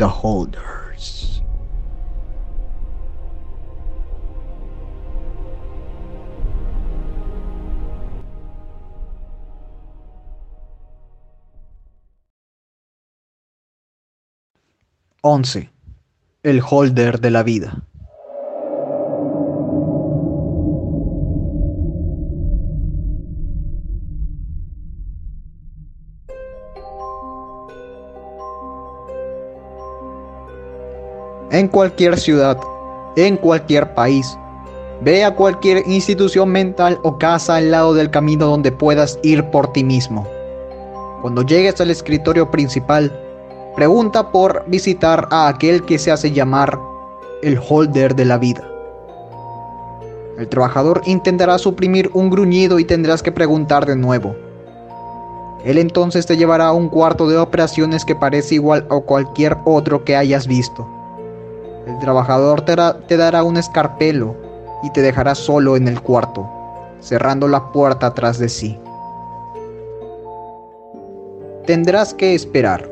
The Holders. Once. El holder de la vida. En cualquier ciudad, en cualquier país. Ve a cualquier institución mental o casa al lado del camino donde puedas ir por ti mismo. Cuando llegues al escritorio principal, pregunta por visitar a aquel que se hace llamar el holder de la vida. El trabajador intentará suprimir un gruñido y tendrás que preguntar de nuevo. Él entonces te llevará a un cuarto de operaciones que parece igual a cualquier otro que hayas visto. El trabajador te, dará un escarpelo y te dejará solo en el cuarto, cerrando la puerta atrás de sí. Tendrás que esperar.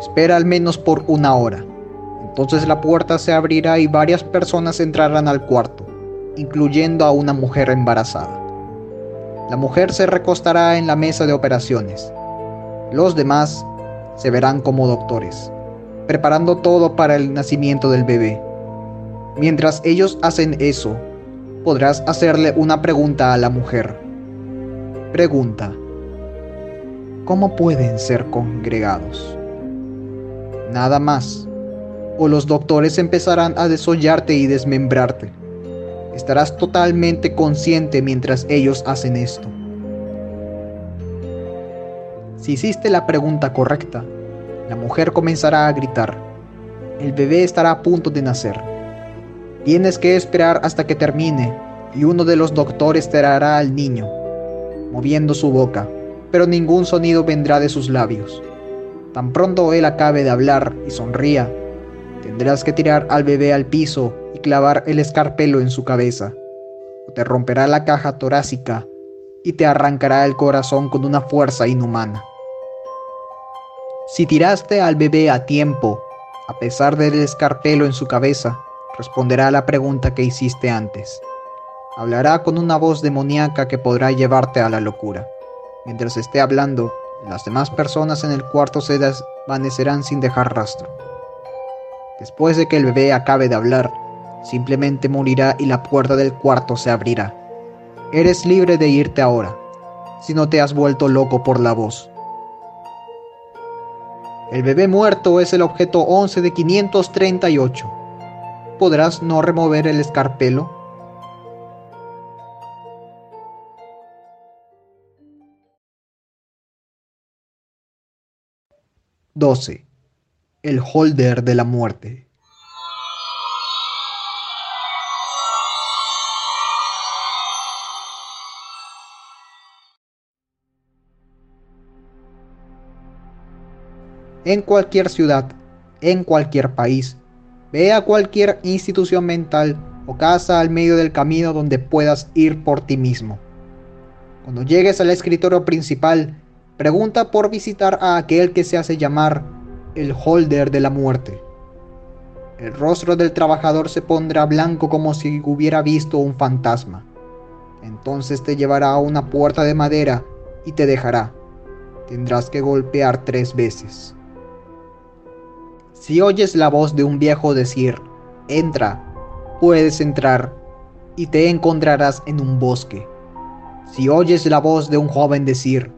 Espera al menos por una hora. Entonces la puerta se abrirá y varias personas entrarán al cuarto, incluyendo a una mujer embarazada. La mujer se recostará en la mesa de operaciones. Los demás se verán como doctores preparando todo para el nacimiento del bebé. Mientras ellos hacen eso, podrás hacerle una pregunta a la mujer. Pregunta. ¿Cómo pueden ser congregados? Nada más. O los doctores empezarán a desollarte y desmembrarte. Estarás totalmente consciente mientras ellos hacen esto. Si hiciste la pregunta correcta, la mujer comenzará a gritar. El bebé estará a punto de nacer. Tienes que esperar hasta que termine y uno de los doctores te hará al niño, moviendo su boca, pero ningún sonido vendrá de sus labios. Tan pronto él acabe de hablar y sonría, tendrás que tirar al bebé al piso y clavar el escarpelo en su cabeza, o te romperá la caja torácica y te arrancará el corazón con una fuerza inhumana. Si tiraste al bebé a tiempo, a pesar del escarpelo en su cabeza, responderá a la pregunta que hiciste antes. Hablará con una voz demoníaca que podrá llevarte a la locura. Mientras esté hablando, las demás personas en el cuarto se desvanecerán sin dejar rastro. Después de que el bebé acabe de hablar, simplemente morirá y la puerta del cuarto se abrirá. Eres libre de irte ahora, si no te has vuelto loco por la voz. El bebé muerto es el objeto 11 de 538. ¿Podrás no remover el escarpelo? —12. El holder de la muerte. En cualquier ciudad, en cualquier país. Ve a cualquier institución mental o casa al medio del camino donde puedas ir por ti mismo. Cuando llegues al escritorio principal, pregunta por visitar a aquel que se hace llamar el holder de la muerte. El rostro del trabajador se pondrá blanco como si hubiera visto un fantasma. Entonces te llevará a una puerta de madera y te dejará. Tendrás que golpear tres veces. Si oyes la voz de un viejo decir, entra, puedes entrar, y te encontrarás en un bosque. Si oyes la voz de un joven decir,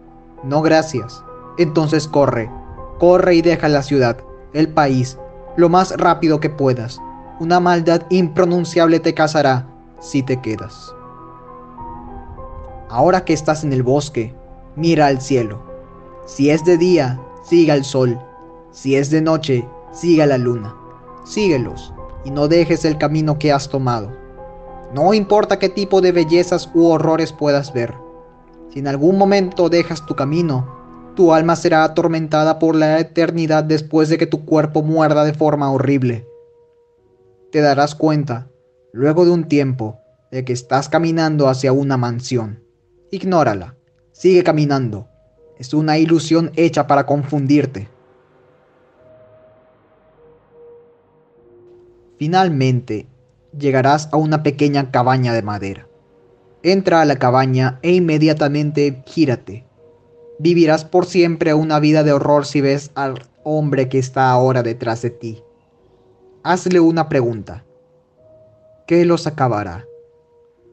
no gracias, entonces corre, corre y deja la ciudad, el país, lo más rápido que puedas. Una maldad impronunciable te casará si te quedas. Ahora que estás en el bosque, mira al cielo. Si es de día, siga el sol. Si es de noche, siga la luna. Síguelos y no dejes el camino que has tomado. No importa qué tipo de bellezas u horrores puedas ver. Si en algún momento dejas tu camino, tu alma será atormentada por la eternidad después de que tu cuerpo muerda de forma horrible. Te darás cuenta, luego de un tiempo, de que estás caminando hacia una mansión. Ignórala. Sigue caminando. Es una ilusión hecha para confundirte. Finalmente, llegarás a una pequeña cabaña de madera. Entra a la cabaña e inmediatamente gírate. Vivirás por siempre una vida de horror si ves al hombre que está ahora detrás de ti. Hazle una pregunta. ¿Qué los acabará?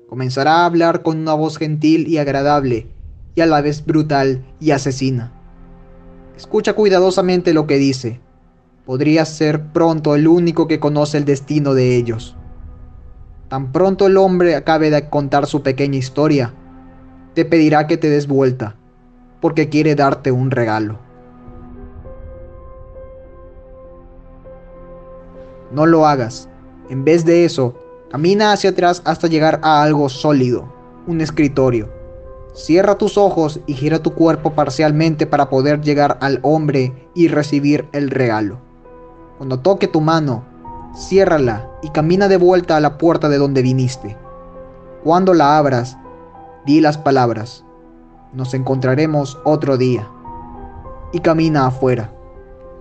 Comenzará a hablar con una voz gentil y agradable, y a la vez brutal y asesina. Escucha cuidadosamente lo que dice. Podría ser pronto el único que conoce el destino de ellos. Tan pronto el hombre acabe de contar su pequeña historia, te pedirá que te des vuelta, porque quiere darte un regalo. No lo hagas. En vez de eso, camina hacia atrás hasta llegar a algo sólido, un escritorio. Cierra tus ojos y gira tu cuerpo parcialmente para poder llegar al hombre y recibir el regalo. Cuando toque tu mano, ciérrala y camina de vuelta a la puerta de donde viniste. Cuando la abras, di las palabras, nos encontraremos otro día. Y camina afuera.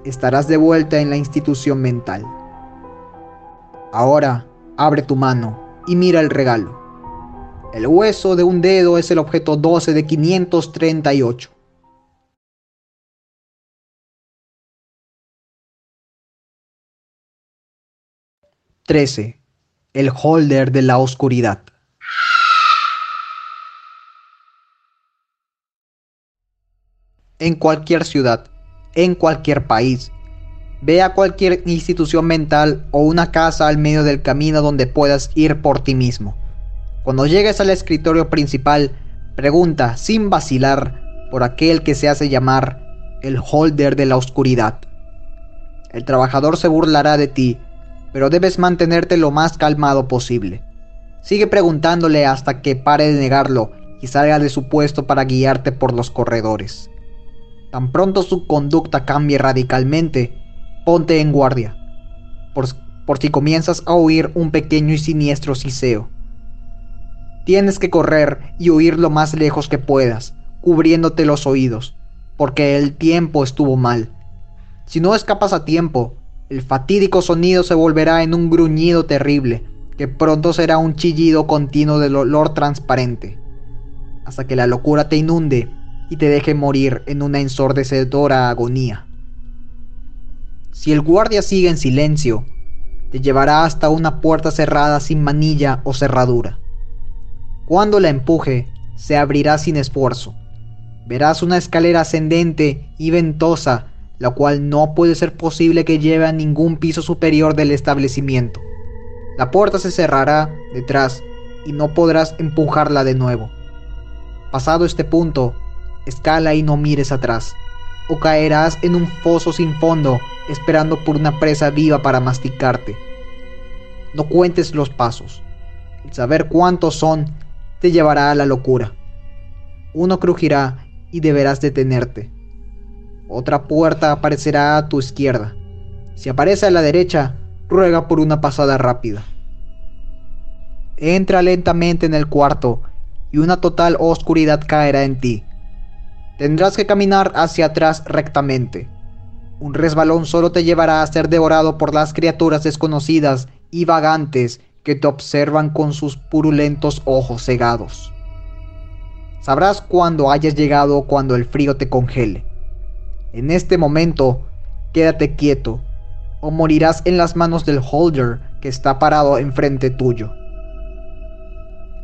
Estarás de vuelta en la institución mental. Ahora, abre tu mano y mira el regalo. El hueso de un dedo es el objeto 12 de 538. Trece. El holder de la oscuridad. En cualquier ciudad, en cualquier país, Ve a cualquier institución mental o una casa al medio del camino donde puedas ir por ti mismo. Cuando llegues al escritorio principal, pregunta sin vacilar por aquel que se hace llamar el holder de la oscuridad. El trabajador se burlará de ti, pero debes mantenerte lo más calmado posible. Sigue preguntándole hasta que pare de negarlo y salga de su puesto para guiarte por los corredores. Tan pronto su conducta cambie radicalmente, ponte en guardia, por, si comienzas a oír un pequeño y siniestro siseo. Tienes que correr y huir lo más lejos que puedas, cubriéndote los oídos, porque el tiempo estuvo mal. Si no escapas a tiempo, el fatídico sonido se volverá en un gruñido terrible, que pronto será un chillido continuo del olor transparente, hasta que la locura te inunde y te deje morir en una ensordecedora agonía. Si el guardia sigue en silencio, te llevará hasta una puerta cerrada sin manilla o cerradura. Cuando la empuje, se abrirá sin esfuerzo. Verás una escalera ascendente y ventosa, la cual no puede ser posible que lleve a ningún piso superior del establecimiento. La puerta se cerrará detrás y no podrás empujarla de nuevo. Pasado este punto, escala y no mires atrás o caerás en un foso sin fondo esperando por una presa viva para masticarte. No cuentes los pasos. El saber cuántos son te llevará a la locura. Uno crujirá y deberás detenerte. Otra puerta aparecerá a tu izquierda. Si aparece a la derecha, ruega por una pasada rápida. Entra lentamente en el cuarto y una total oscuridad caerá en ti. Tendrás que caminar hacia atrás rectamente. Un resbalón solo te llevará a ser devorado por las criaturas desconocidas y vagantes que te observan con sus purulentos ojos cegados. Sabrás cuando hayas llegado cuando el frío te congele. En este momento, quédate quieto o morirás en las manos del holder que está parado enfrente tuyo.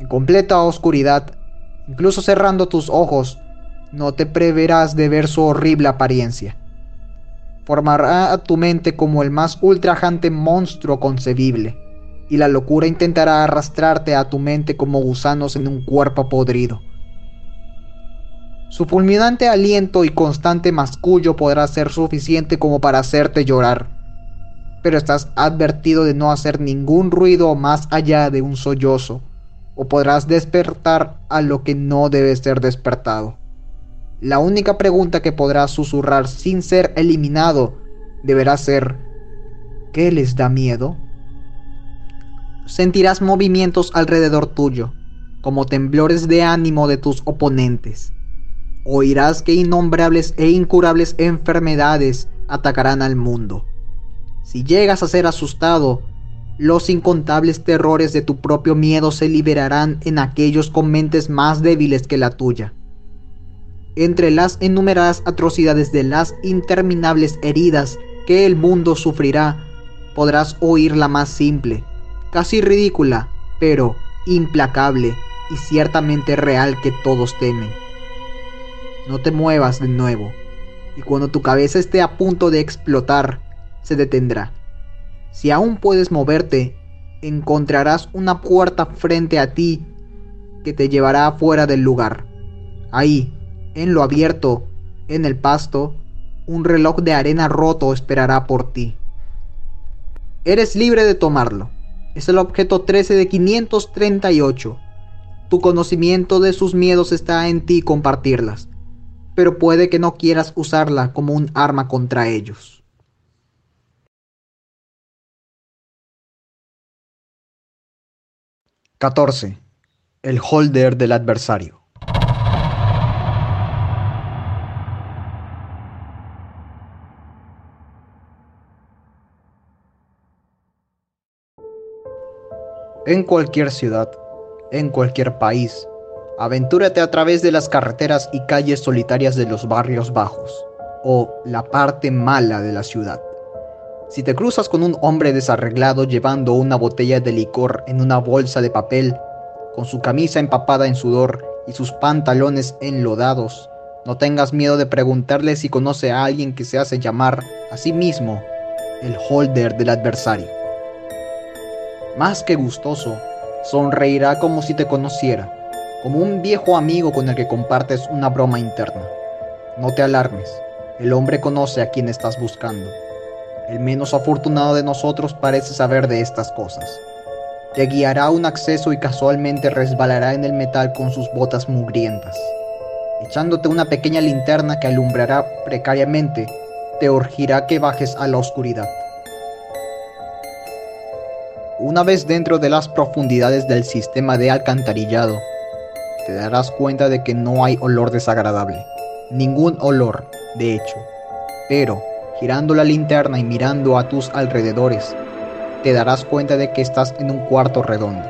En completa oscuridad, incluso cerrando tus ojos, no te preverás de ver su horrible apariencia. Formará a tu mente como el más ultrajante monstruo concebible, y la locura intentará arrastrarte a tu mente como gusanos en un cuerpo podrido. Su fulminante aliento y constante mascullo podrá ser suficiente como para hacerte llorar, pero estás advertido de no hacer ningún ruido más allá de un sollozo, o podrás despertar a lo que no debe ser despertado. La única pregunta que podrás susurrar sin ser eliminado deberá ser ¿qué les da miedo? Sentirás movimientos alrededor tuyo, como temblores de ánimo de tus oponentes. Oirás que innombrables e incurables enfermedades atacarán al mundo. Si llegas a ser asustado, Los incontables terrores de tu propio miedo se liberarán en aquellos con mentes más débiles que la tuya. Entre las enumeradas atrocidades de las interminables heridas que el mundo sufrirá, podrás oír la más simple, casi ridícula, pero implacable y ciertamente real que todos temen. No te muevas de nuevo, y cuando tu cabeza esté a punto de explotar, se detendrá. Si aún puedes moverte, encontrarás una puerta frente a ti que te llevará fuera del lugar. Ahí, en lo abierto, en el pasto, un reloj de arena roto esperará por ti. Eres libre de tomarlo. Es el objeto 13 de 538. Tu conocimiento de sus miedos está en ti compartirlas, pero puede que no quieras usarla como un arma contra ellos. 14. El holder del adversario. En cualquier ciudad, en cualquier país, aventúrate a través de las carreteras y calles solitarias de los barrios bajos, o la parte mala de la ciudad. Si te cruzas con un hombre desarreglado llevando una botella de licor en una bolsa de papel, con su camisa empapada en sudor y sus pantalones enlodados, no tengas miedo de preguntarle si conoce a alguien que se hace llamar a sí mismo el holder del adversario. Más que gustoso, sonreirá como si te conociera, como un viejo amigo con el que compartes una broma interna. No te alarmes, el hombre conoce a quien estás buscando. El menos afortunado de nosotros parece saber de estas cosas. Te guiará un acceso y casualmente resbalará en el metal con sus botas mugrientas. Echándote una pequeña linterna que alumbrará precariamente, te urgirá que bajes a la oscuridad. Una vez dentro de las profundidades del sistema de alcantarillado, te darás cuenta de que no hay olor desagradable. Ningún olor, de hecho. Pero, girando la linterna y mirando a tus alrededores, te darás cuenta de que estás en un cuarto redondo.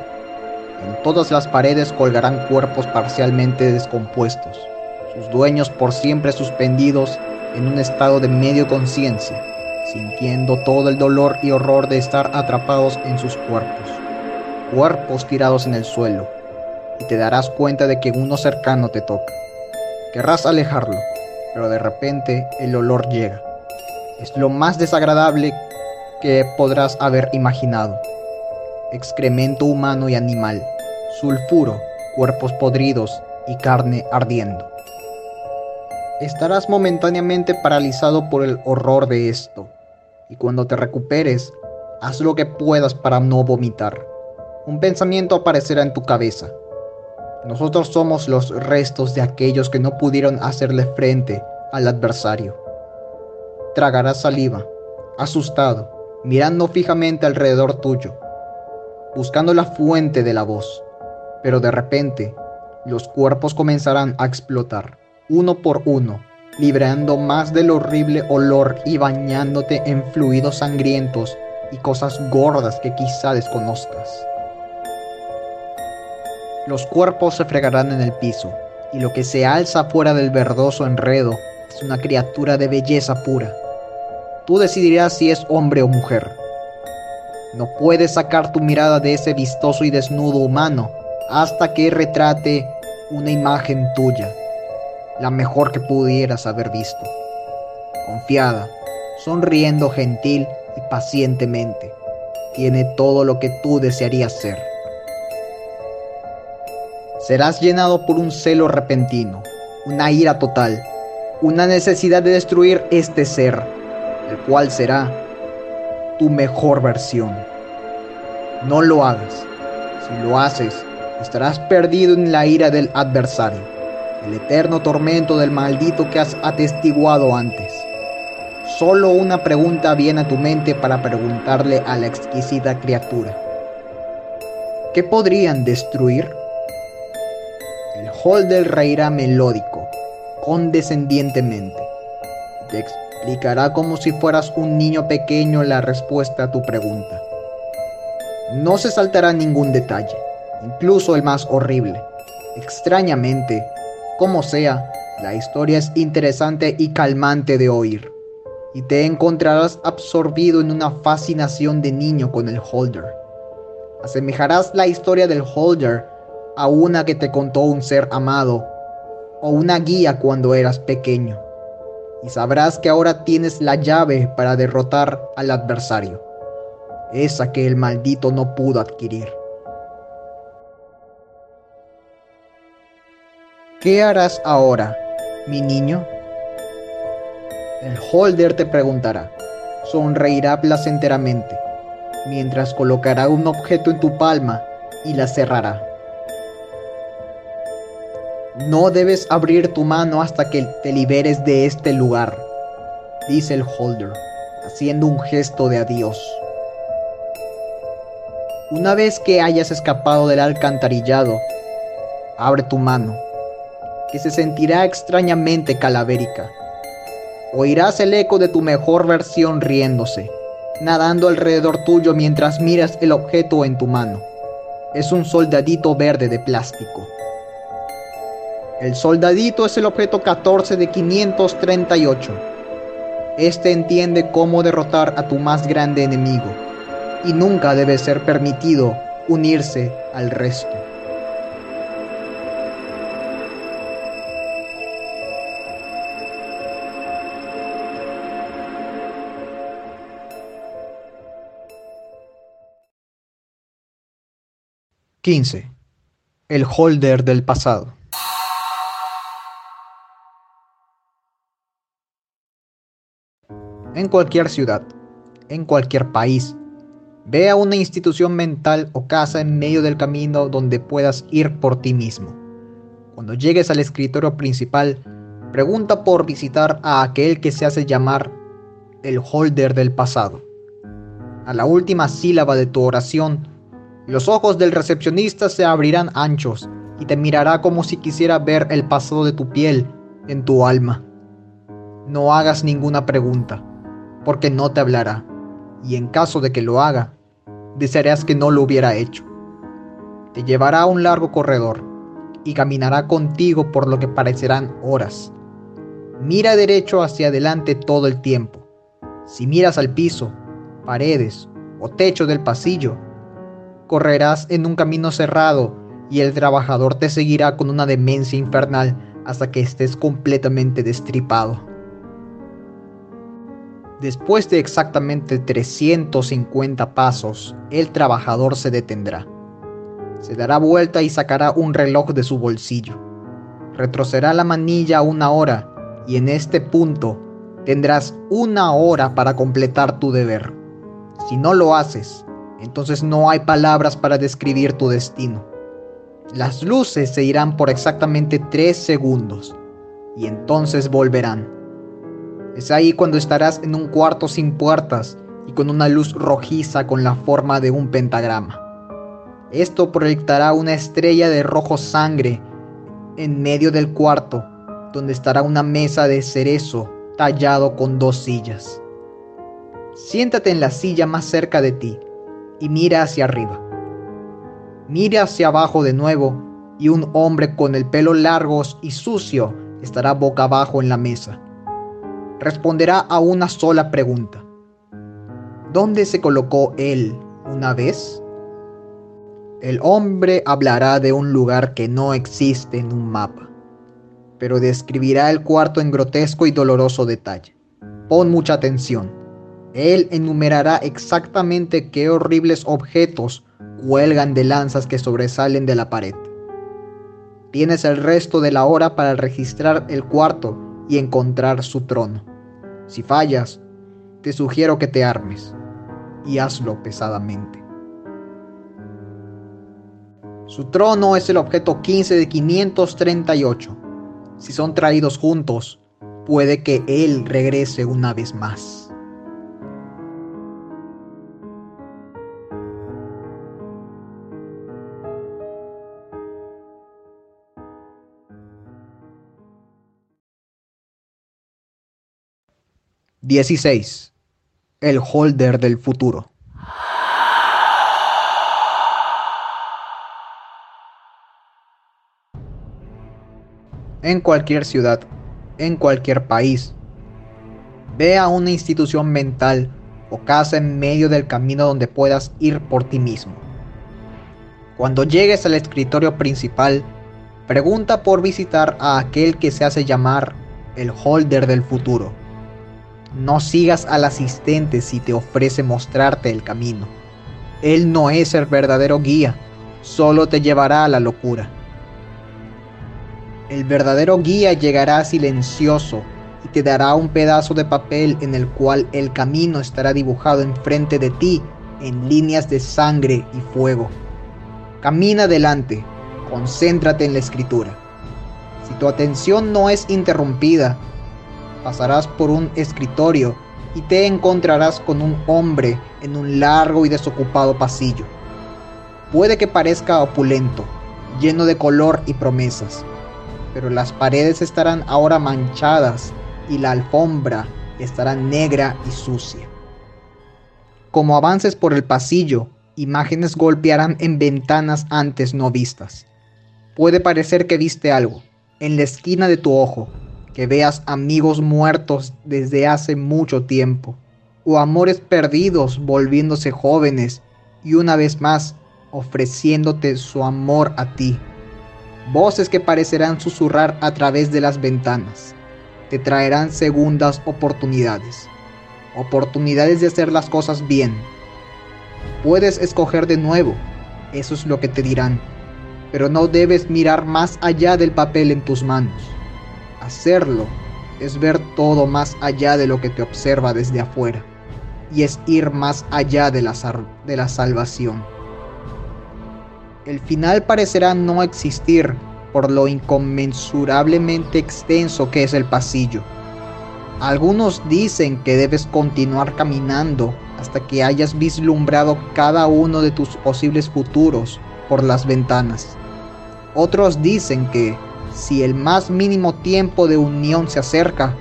En todas las paredes colgarán cuerpos parcialmente descompuestos, sus dueños por siempre suspendidos en un estado de medio conciencia, sintiendo todo el dolor y horror de estar atrapados en sus cuerpos. Cuerpos tirados en el suelo, y te darás cuenta de que uno cercano te toca. Querrás alejarlo, pero de repente el olor llega es lo más desagradable que podrás haber imaginado. Excremento humano y animal, sulfuro, cuerpos podridos y carne ardiendo. Estarás momentáneamente paralizado por el horror de esto, y cuando te recuperes, haz lo que puedas para no vomitar. Un pensamiento aparecerá en tu cabeza. Nosotros somos los restos de aquellos que no pudieron hacerle frente al adversario. Tragarás saliva, asustado, mirando fijamente alrededor tuyo, buscando la fuente de la voz. Pero de repente, los cuerpos comenzarán a explotar, uno por uno, librando más del horrible olor y bañándote en fluidos sangrientos y cosas gordas que quizá desconozcas. Los cuerpos se fregarán en el piso, y lo que se alza fuera del verdoso enredo es una criatura de belleza pura. Tú decidirás si es hombre o mujer. No puedes sacar tu mirada de ese vistoso y desnudo humano hasta que retrate una imagen tuya, la mejor que pudieras haber visto. Confiada, sonriendo gentil y pacientemente, tiene todo lo que tú desearías ser. Serás llenado por un celo repentino, una ira total, una necesidad de destruir este ser, el cual será tu mejor versión. No lo hagas. Si lo haces, estarás perdido en la ira del adversario, el eterno tormento del maldito que has atestiguado antes. Solo una pregunta viene a tu mente para preguntarle a la exquisita criatura. ¿Qué podrían destruir? Holder reirá melódico, condescendientemente. Te explicará como si fueras un niño pequeño la respuesta a tu pregunta. No se saltará ningún detalle, incluso el más horrible. Extrañamente, como sea, la historia es interesante y calmante de oír, y te encontrarás absorbido en una fascinación de niño con el holder. Asemejarás la historia del holder a una que te contó un ser amado o una guía cuando eras pequeño, y sabrás que ahora tienes la llave para derrotar al adversario, esa que el maldito no pudo adquirir. ¿Qué harás ahora, mi niño? El holder te preguntará. Sonreirá placenteramente, mientras colocará un objeto en tu palma y la cerrará. No debes abrir tu mano hasta que te liberes de este lugar, dice el holder, haciendo un gesto de adiós. Una vez que hayas escapado del alcantarillado, abre tu mano que se sentirá extrañamente calavérica. Oirás el eco de tu mejor versión riéndose, nadando alrededor tuyo mientras miras el objeto en tu mano. Es un soldadito verde de plástico. El soldadito es el objeto 14 de 538. Este entiende cómo derrotar a tu más grande enemigo y nunca debe ser permitido unirse al resto. 15. El holder del pasado. En cualquier ciudad, en cualquier país, ve a una institución mental o casa en medio del camino donde puedas ir por ti mismo. Cuando llegues al escritorio principal, pregunta por visitar a aquel que se hace llamar el holder del pasado. A la última sílaba de tu oración, los ojos del recepcionista se abrirán anchos y te mirará como si quisiera ver el pasado de tu piel en tu alma. No hagas ninguna pregunta, porque no te hablará, y en caso de que lo haga, desearás que no lo hubiera hecho. Te llevará a un largo corredor y caminará contigo por lo que parecerán horas. Mira derecho hacia adelante todo el tiempo. Si miras al piso, paredes o techo del pasillo, correrás en un camino cerrado y el trabajador te seguirá con una demencia infernal hasta que estés completamente destripado. Después de exactamente 350 pasos, el trabajador se detendrá. Se dará vuelta y sacará un reloj de su bolsillo. Retrocederá la manilla una hora y en este punto tendrás una hora para completar tu deber. Si no lo haces, entonces no hay palabras para describir tu destino. Las luces se irán por exactamente tres segundos y entonces volverán. Es ahí cuando estarás en un cuarto sin puertas y con una luz rojiza con la forma de un pentagrama. Esto proyectará una estrella de rojo sangre en medio del cuarto, donde estará una mesa de cerezo tallado con dos sillas. Siéntate en la silla más cerca de ti y mira hacia arriba. Mira hacia abajo de nuevo y un hombre con el pelo largo y sucio estará boca abajo en la mesa. Responderá a una sola pregunta. ¿Dónde se colocó él una vez? El hombre hablará de un lugar que no existe en un mapa, pero describirá el cuarto en grotesco y doloroso detalle. Pon mucha atención. Él enumerará exactamente qué horribles objetos cuelgan de lanzas que sobresalen de la pared. Tienes el resto de la hora para registrar el cuarto y encontrar su trono. Si fallas, te sugiero que te armes y hazlo pesadamente. Su trono es el objeto 15 de 538. Si son traídos juntos, puede que él regrese una vez más. 16. El holder del futuro. En cualquier ciudad, en cualquier país, vea una institución mental o casa en medio del camino donde puedas ir por ti mismo. Cuando llegues al escritorio principal, pregunta por visitar a aquel que se hace llamar el holder del futuro no sigas al asistente si te ofrece mostrarte el camino. Él no es el verdadero guía, solo te llevará a la locura. El verdadero guía llegará silencioso y te dará un pedazo de papel en el cual el camino estará dibujado enfrente de ti en líneas de sangre y fuego. Camina adelante, concéntrate en la escritura. Si tu atención no es interrumpida, pasarás por un escritorio y te encontrarás con un hombre en un largo y desocupado pasillo. Puede que parezca opulento, lleno de color y promesas, pero las paredes estarán ahora manchadas y la alfombra estará negra y sucia. Como avances por el pasillo, imágenes golpearán en ventanas antes no vistas. Puede parecer que viste algo, en la esquina de tu ojo, que veas amigos muertos desde hace mucho tiempo, o amores perdidos volviéndose jóvenes y una vez más ofreciéndote su amor a ti. Voces que parecerán susurrar a través de las ventanas. Te traerán segundas oportunidades. Oportunidades de hacer las cosas bien. Puedes escoger de nuevo. Eso es lo que te dirán. Pero no debes mirar más allá del papel en tus manos. Hacerlo es ver todo más allá de lo que te observa desde afuera. Y es ir más allá de la, de la salvación. El final parecerá no existir por lo inconmensurablemente extenso que es el pasillo. Algunos dicen que debes continuar caminando hasta que hayas vislumbrado cada uno de tus posibles futuros por las ventanas. Otros dicen que si el más mínimo tiempo de unión se acerca,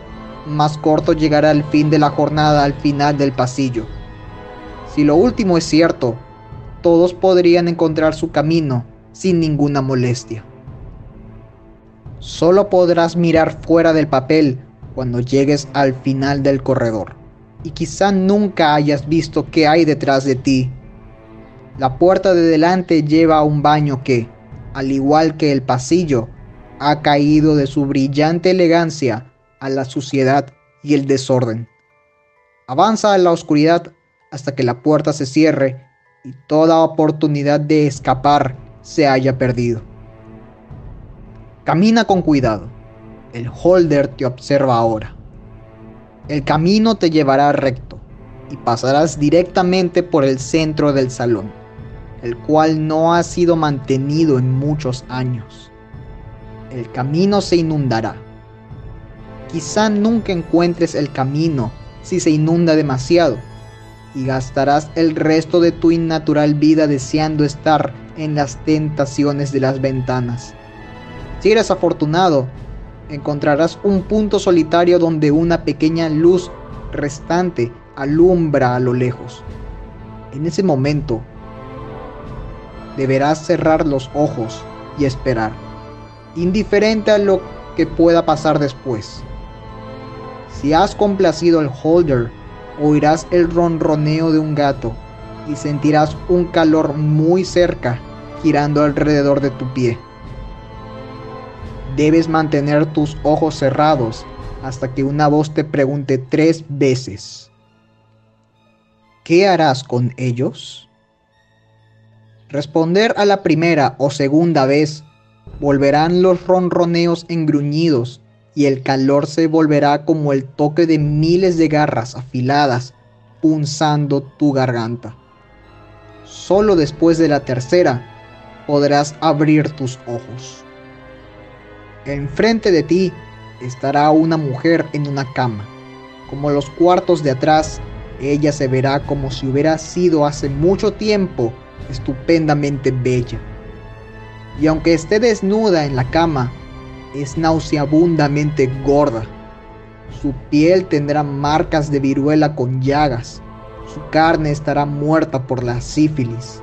más corto llegará el fin de la jornada al final del pasillo. Si lo último es cierto, todos podrían encontrar su camino sin ninguna molestia. Solo podrás mirar fuera del papel cuando llegues al final del corredor y quizá nunca hayas visto qué hay detrás de ti. La puerta de delante lleva a un baño que, al igual que el pasillo, ha caído de su brillante elegancia a la suciedad y el desorden. Avanza en la oscuridad hasta que la puerta se cierre y toda oportunidad de escapar se haya perdido. Camina con cuidado. El holder te observa ahora. El camino te llevará recto y pasarás directamente por el centro del salón, el cual no ha sido mantenido en muchos años. El camino se inundará. Quizá nunca encuentres el camino si se inunda demasiado y gastarás el resto de tu innatural vida deseando estar en las tentaciones de las ventanas. Si eres afortunado, encontrarás un punto solitario donde una pequeña luz restante alumbra a lo lejos. En ese momento, deberás cerrar los ojos y esperar, indiferente a lo que pueda pasar después. Si has complacido al holder oirás el ronroneo de un gato y sentirás un calor muy cerca girando alrededor de tu pie. Debes mantener tus ojos cerrados hasta que una voz te pregunte tres veces. ¿Qué harás con ellos? Responder a la primera o segunda vez volverán los ronroneos engruñidos y el calor se volverá como el toque de miles de garras afiladas punzando tu garganta. Solo después de la tercera podrás abrir tus ojos. Enfrente de ti estará una mujer en una cama. Como los cuartos de atrás, ella se verá como si hubiera sido hace mucho tiempo estupendamente bella. Y aunque esté desnuda en la cama, es nauseabundamente gorda. Su piel tendrá marcas de viruela con llagas. Su carne estará muerta por la sífilis.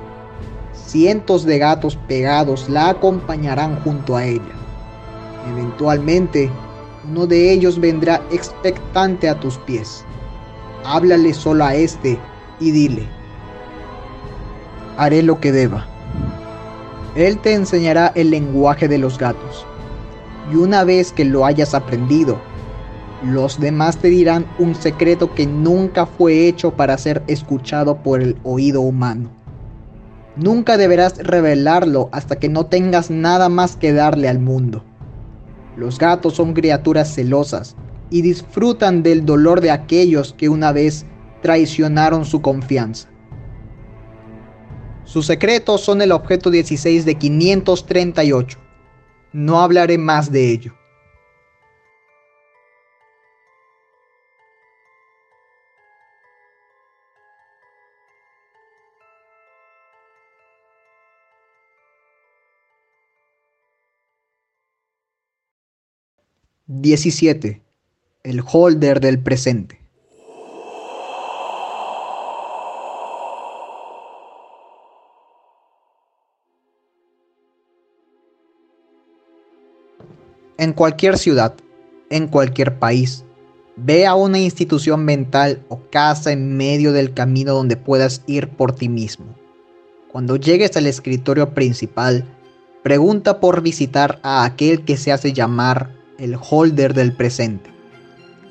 Cientos de gatos pegados la acompañarán junto a ella. Eventualmente, uno de ellos vendrá expectante a tus pies. Háblale solo a este y dile, haré lo que deba. Él te enseñará el lenguaje de los gatos. Y una vez que lo hayas aprendido, los demás te dirán un secreto que nunca fue hecho para ser escuchado por el oído humano. Nunca deberás revelarlo hasta que no tengas nada más que darle al mundo. Los gatos son criaturas celosas y disfrutan del dolor de aquellos que una vez traicionaron su confianza. Sus secretos son el objeto 16 de 538. No hablaré más de ello. 17. El holder del presente. En cualquier ciudad, en cualquier país, ve a una institución mental o casa en medio del camino donde puedas ir por ti mismo. Cuando llegues al escritorio principal, pregunta por visitar a aquel que se hace llamar el holder del presente.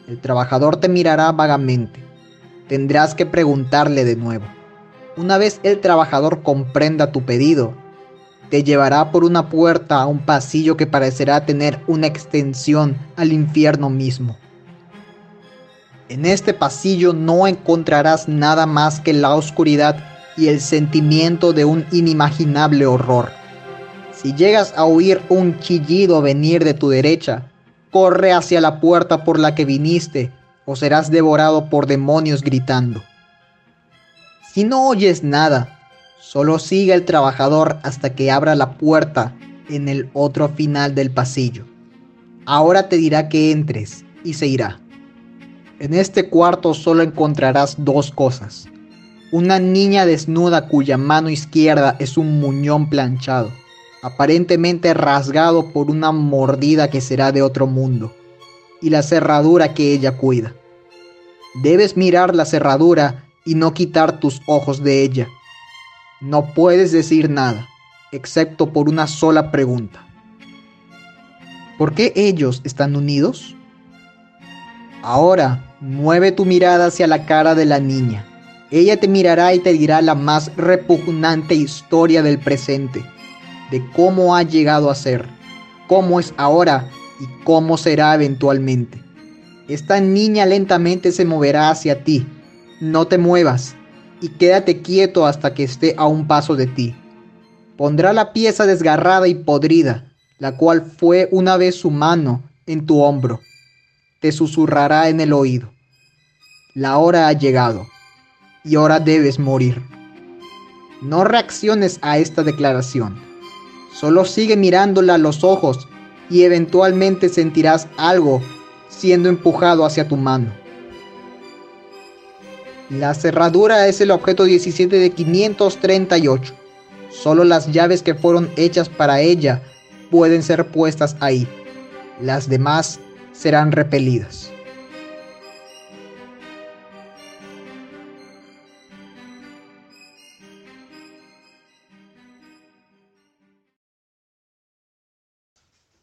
El trabajador te mirará vagamente. Tendrás que preguntarle de nuevo. Una vez el trabajador comprenda tu pedido, te llevará por una puerta a un pasillo que parecerá tener una extensión al infierno mismo. En este pasillo no encontrarás nada más que la oscuridad y el sentimiento de un inimaginable horror. Si llegas a oír un chillido venir de tu derecha, corre hacia la puerta por la que viniste, o serás devorado por demonios gritando. Si no oyes nada, solo sigue el trabajador hasta que abra la puerta en el otro final del pasillo. Ahora te dirá que entres y se irá. En este cuarto solo encontrarás dos cosas. Una niña desnuda cuya mano izquierda es un muñón planchado aparentemente rasgado por una mordida que será de otro mundo, y la cerradura que ella cuida. Debes mirar la cerradura y no quitar tus ojos de ella. No puedes decir nada, excepto por una sola pregunta. ¿Por qué ellos están unidos? Ahora, mueve tu mirada hacia la cara de la niña. Ella te mirará y te dirá la más repugnante historia del presente de cómo ha llegado a ser, cómo es ahora y cómo será eventualmente. Esta niña lentamente se moverá hacia ti. No te muevas y quédate quieto hasta que esté a un paso de ti. Pondrá la pieza desgarrada y podrida, la cual fue una vez su mano, en tu hombro. Te susurrará en el oído. La hora ha llegado y ahora debes morir. No reacciones a esta declaración Solo sigue mirándola a los ojos y eventualmente sentirás algo siendo empujado hacia tu mano. La cerradura es el objeto 17 de 538. Solo las llaves que fueron hechas para ella pueden ser puestas ahí. Las demás serán repelidas.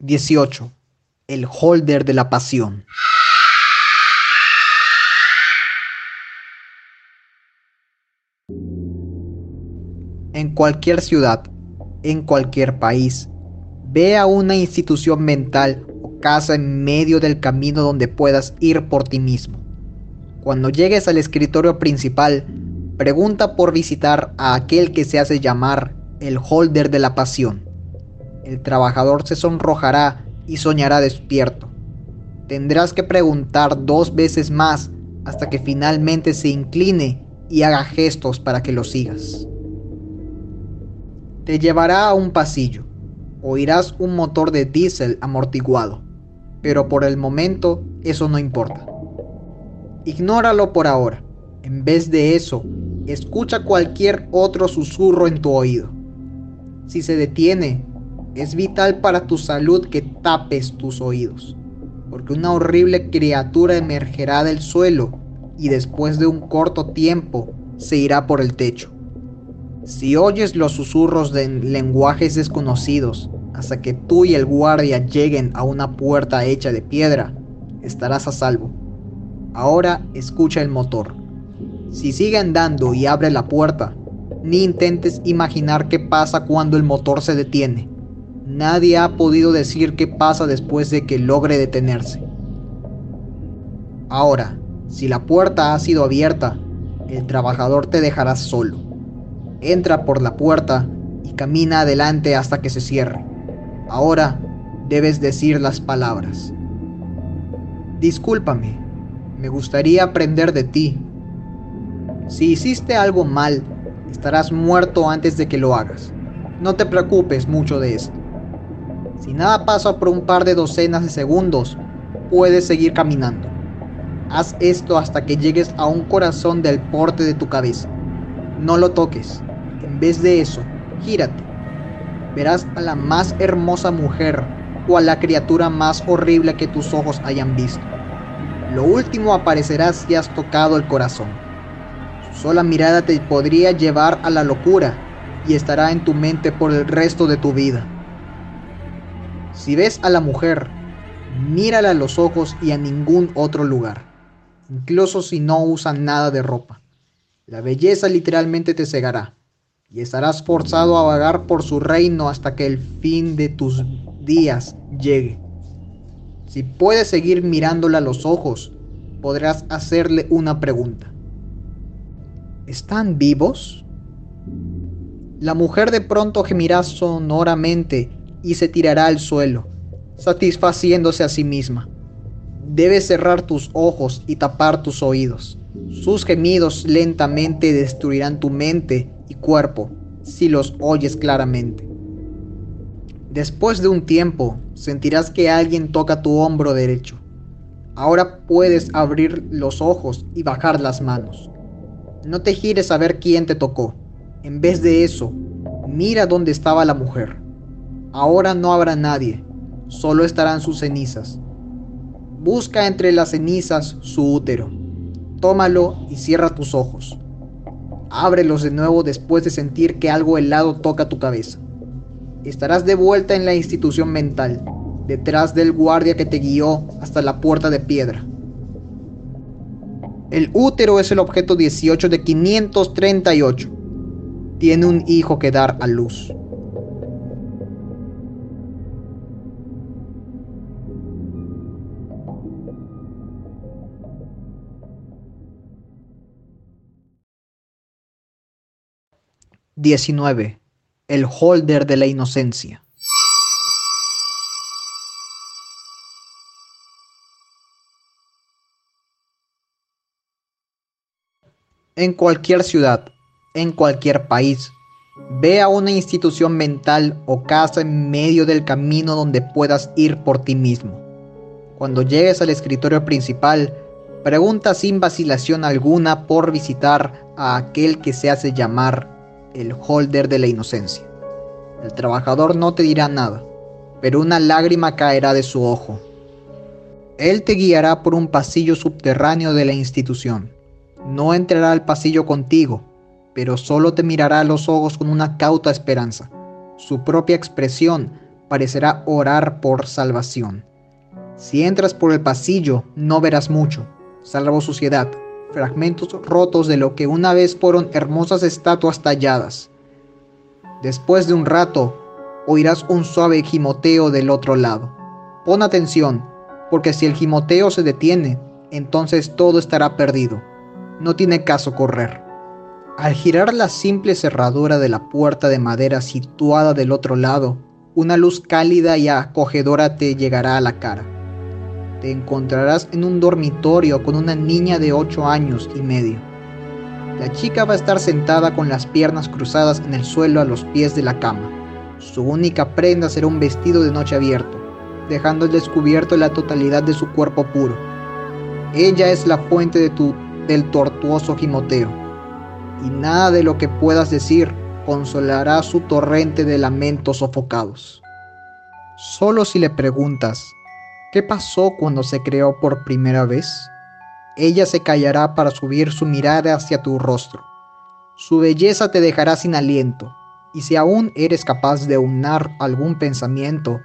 18. El holder de la pasión. En cualquier ciudad, en cualquier país, ve a una institución mental o casa en medio del camino donde puedas ir por ti mismo. Cuando llegues al escritorio principal, pregunta por visitar a aquel que se hace llamar el holder de la pasión el trabajador se sonrojará y soñará despierto. Tendrás que preguntar dos veces más hasta que finalmente se incline y haga gestos para que lo sigas. Te llevará a un pasillo. Oirás un motor de diésel amortiguado, pero por el momento eso no importa. Ignóralo por ahora. En vez de eso, escucha cualquier otro susurro en tu oído. Si se detiene, Es vital para tu salud que tapes tus oídos, porque una horrible criatura emergerá del suelo y después de un corto tiempo se irá por el techo. Si oyes los susurros de lenguajes desconocidos hasta que tú y el guardia lleguen a una puerta hecha de piedra, estarás a salvo. Ahora escucha el motor. Si sigue andando y abre la puerta, ni intentes imaginar qué pasa cuando el motor se detiene. Nadie ha podido decir qué pasa después de que logre detenerse. Ahora, si la puerta ha sido abierta, el trabajador te dejará solo. Entra por la puerta y camina adelante hasta que se cierre. Ahora debes decir las palabras. Discúlpame, me gustaría aprender de ti. Si hiciste algo mal, estarás muerto antes de que lo hagas. No te preocupes mucho de esto. Si nada pasa por un par de docenas de segundos, puedes seguir caminando. Haz esto hasta que llegues a un corazón del porte de tu cabeza. No lo toques. En vez de eso, gírate. Verás a la más hermosa mujer o a la criatura más horrible que tus ojos hayan visto. Lo último aparecerá si has tocado el corazón. Su sola mirada te podría llevar a la locura y estará en tu mente por el resto de tu vida. Si ves a la mujer, mírala a los ojos y a ningún otro lugar incluso si no usan nada de ropa. La belleza literalmente te cegará, y estarás forzado a vagar por su reino hasta que el fin de tus días llegue. Si puedes seguir mirándola a los ojos, podrás hacerle una pregunta. ¿Están vivos? La mujer de pronto gemirá sonoramente y se tirará al suelo, satisfaciéndose a sí misma. Debes cerrar tus ojos y tapar tus oídos. Sus gemidos lentamente destruirán tu mente y cuerpo si los oyes claramente. Después de un tiempo, sentirás que alguien toca tu hombro derecho. Ahora puedes abrir los ojos y bajar las manos. No te gires a ver quién te tocó. En vez de eso, mira dónde estaba la mujer. Ahora no habrá nadie, solo estarán sus cenizas. Busca entre las cenizas su útero. Tómalo y cierra tus ojos. Ábrelos de nuevo después de sentir que algo helado toca tu cabeza. Estarás de vuelta en la institución mental, detrás del guardia que te guió hasta la puerta de piedra. El útero es el objeto 18 de 538. Tiene un hijo que dar a luz. 19. El holder de la inocencia. En cualquier ciudad, en cualquier país, ve a una institución mental o casa en medio del camino donde puedas ir por ti mismo. Cuando llegues al escritorio principal, pregunta sin vacilación alguna por visitar a aquel que se hace llamar el holder de la inocencia. El trabajador no te dirá nada, pero una lágrima caerá de su ojo. Él te guiará por un pasillo subterráneo de la institución. No entrará al pasillo contigo, pero solo te mirará a los ojos con una cauta esperanza. Su propia expresión parecerá orar por salvación. Si entras por el pasillo, no verás mucho, salvo suciedad, fragmentos rotos de lo que una vez fueron hermosas estatuas talladas. Después de un rato, oirás un suave gimoteo del otro lado. Pon atención, porque si el gimoteo se detiene, entonces todo estará perdido. No tiene caso correr. Al girar la simple cerradura de la puerta de madera situada del otro lado, una luz cálida y acogedora te llegará a la cara te encontrarás en un dormitorio con una niña de 8 años y medio. La chica va a estar sentada con las piernas cruzadas en el suelo a los pies de la cama. Su única prenda será un vestido de noche abierto, dejando al descubierto la totalidad de su cuerpo puro. Ella es la fuente de tu, del tortuoso gimoteo, y nada de lo que puedas decir consolará su torrente de lamentos sofocados. Solo si le preguntas, ¿qué pasó cuando se creó por primera vez? Ella se callará para subir su mirada hacia tu rostro. Su belleza te dejará sin aliento, y si aún eres capaz de unar algún pensamiento,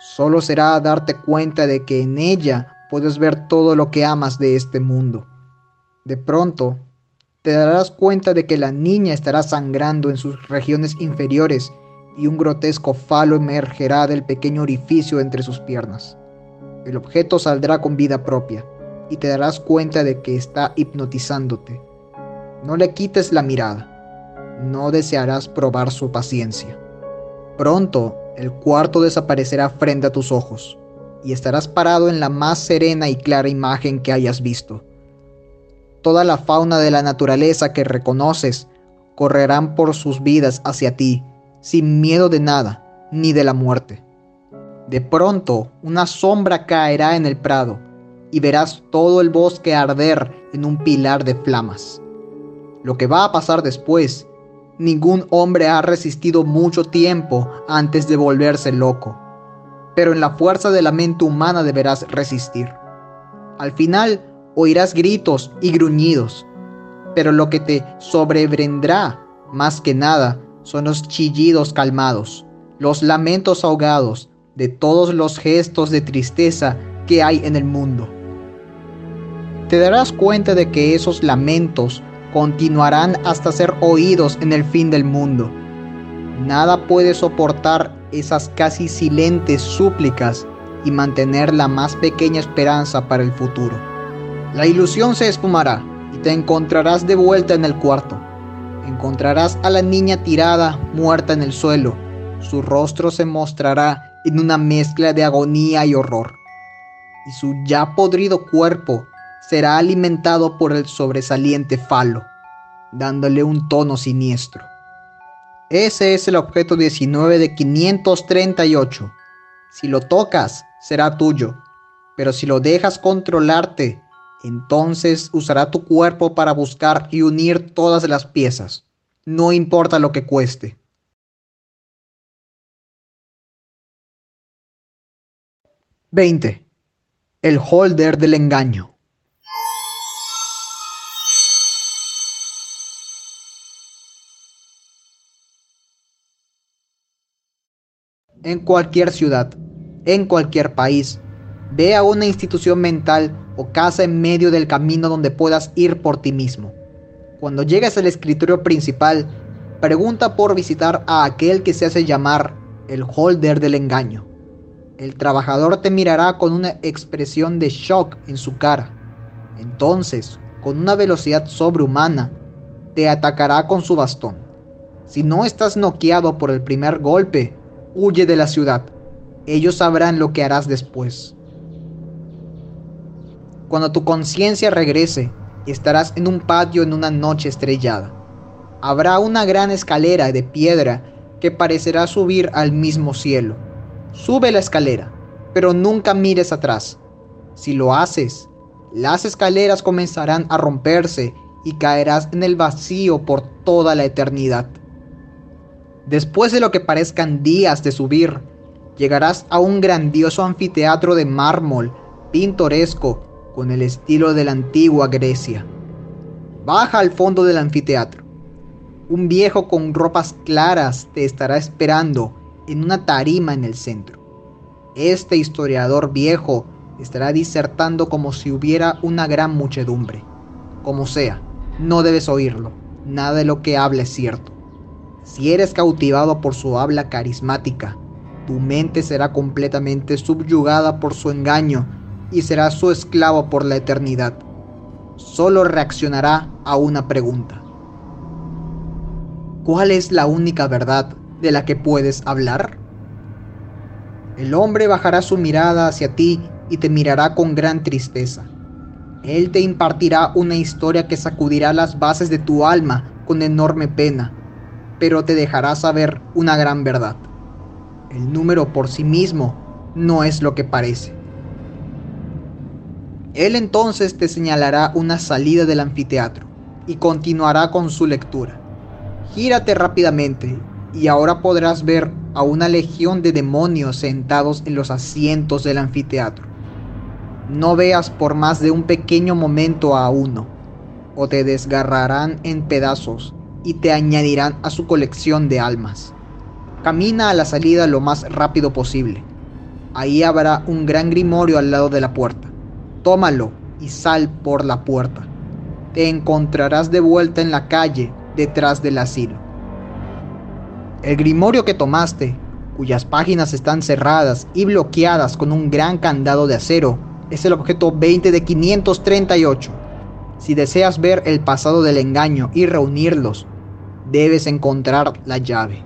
solo será darte cuenta de que en ella puedes ver todo lo que amas de este mundo. De pronto, te darás cuenta de que la niña estará sangrando en sus regiones inferiores y un grotesco falo emergerá del pequeño orificio entre sus piernas. El objeto saldrá con vida propia y te darás cuenta de que está hipnotizándote. No le quites la mirada. No desearás probar su paciencia. Pronto el cuarto desaparecerá frente a tus ojos y estarás parado en la más serena y clara imagen que hayas visto. Toda la fauna de la naturaleza que reconoces correrán por sus vidas hacia ti, sin miedo de nada, ni de la muerte. De pronto, una sombra caerá en el prado, y verás todo el bosque arder en un pilar de flamas. Lo que va a pasar después, ningún hombre ha resistido mucho tiempo antes de volverse loco pero en la fuerza de la mente humana deberás resistir. Al final oirás gritos y gruñidos, pero lo que te sobrevendrá más que nada son los chillidos calmados, los lamentos ahogados de todos los gestos de tristeza que hay en el mundo. Te darás cuenta de que esos lamentos continuarán hasta ser oídos en el fin del mundo. Nada puede soportar esas casi silentes súplicas y mantener la más pequeña esperanza para el futuro. La ilusión se esfumará y te encontrarás de vuelta en el cuarto. Encontrarás a la niña tirada, muerta en el suelo. Su rostro se mostrará en una mezcla de agonía y horror. Y su ya podrido cuerpo será alimentado por el sobresaliente falo, dándole un tono siniestro. Ese es el objeto 19 de 538. Si lo tocas, será tuyo. Pero si lo dejas controlarte, entonces usará tu cuerpo para buscar y unir todas las piezas. No importa lo que cueste. ¡20! El holder del engaño. en cualquier ciudad, en cualquier país. Ve a una institución mental o casa en medio del camino donde puedas ir por ti mismo. Cuando llegues al escritorio principal, pregunta por visitar a aquel que se hace llamar el holder del engaño. El trabajador te mirará con una expresión de shock en su cara. Entonces, con una velocidad sobrehumana, te atacará con su bastón. Si no estás noqueado por el primer golpe, huye de la ciudad. Ellos sabrán lo que harás después. Cuando tu conciencia regrese, estarás en un patio en una noche estrellada. Habrá una gran escalera de piedra que parecerá subir al mismo cielo. Sube la escalera, pero nunca mires atrás. Si lo haces, las escaleras comenzarán a romperse y caerás en el vacío por toda la eternidad. Después de lo que parezcan días de subir, llegarás a un grandioso anfiteatro de mármol pintoresco con el estilo de la antigua Grecia. Baja al fondo del anfiteatro. Un viejo con ropas claras te estará esperando en una tarima en el centro. Este historiador viejo estará disertando como si hubiera una gran muchedumbre. Como sea, no debes oírlo. Nada de lo que hable es cierto. Si eres cautivado por su habla carismática, tu mente será completamente subyugada por su engaño y serás su esclavo por la eternidad. Solo reaccionará a una pregunta. ¿Cuál es la única verdad de la que puedes hablar? El hombre bajará su mirada hacia ti y te mirará con gran tristeza. Él te impartirá una historia que sacudirá las bases de tu alma con enorme pena pero te dejará saber una gran verdad. El número por sí mismo no es lo que parece. Él entonces te señalará una salida del anfiteatro y continuará con su lectura. Gírate rápidamente y ahora podrás ver a una legión de demonios sentados en los asientos del anfiteatro. No veas por más de un pequeño momento a uno, o te desgarrarán en pedazos y te añadirán a su colección de almas. Camina a la salida lo más rápido posible. Ahí habrá un gran grimorio al lado de la puerta. Tómalo y sal por la puerta. Te encontrarás de vuelta en la calle detrás del asilo. El grimorio que tomaste, cuyas páginas están cerradas y bloqueadas con un gran candado de acero, es el objeto 20 de 538. Si deseas ver el pasado del engaño y reunirlos, debes encontrar la llave.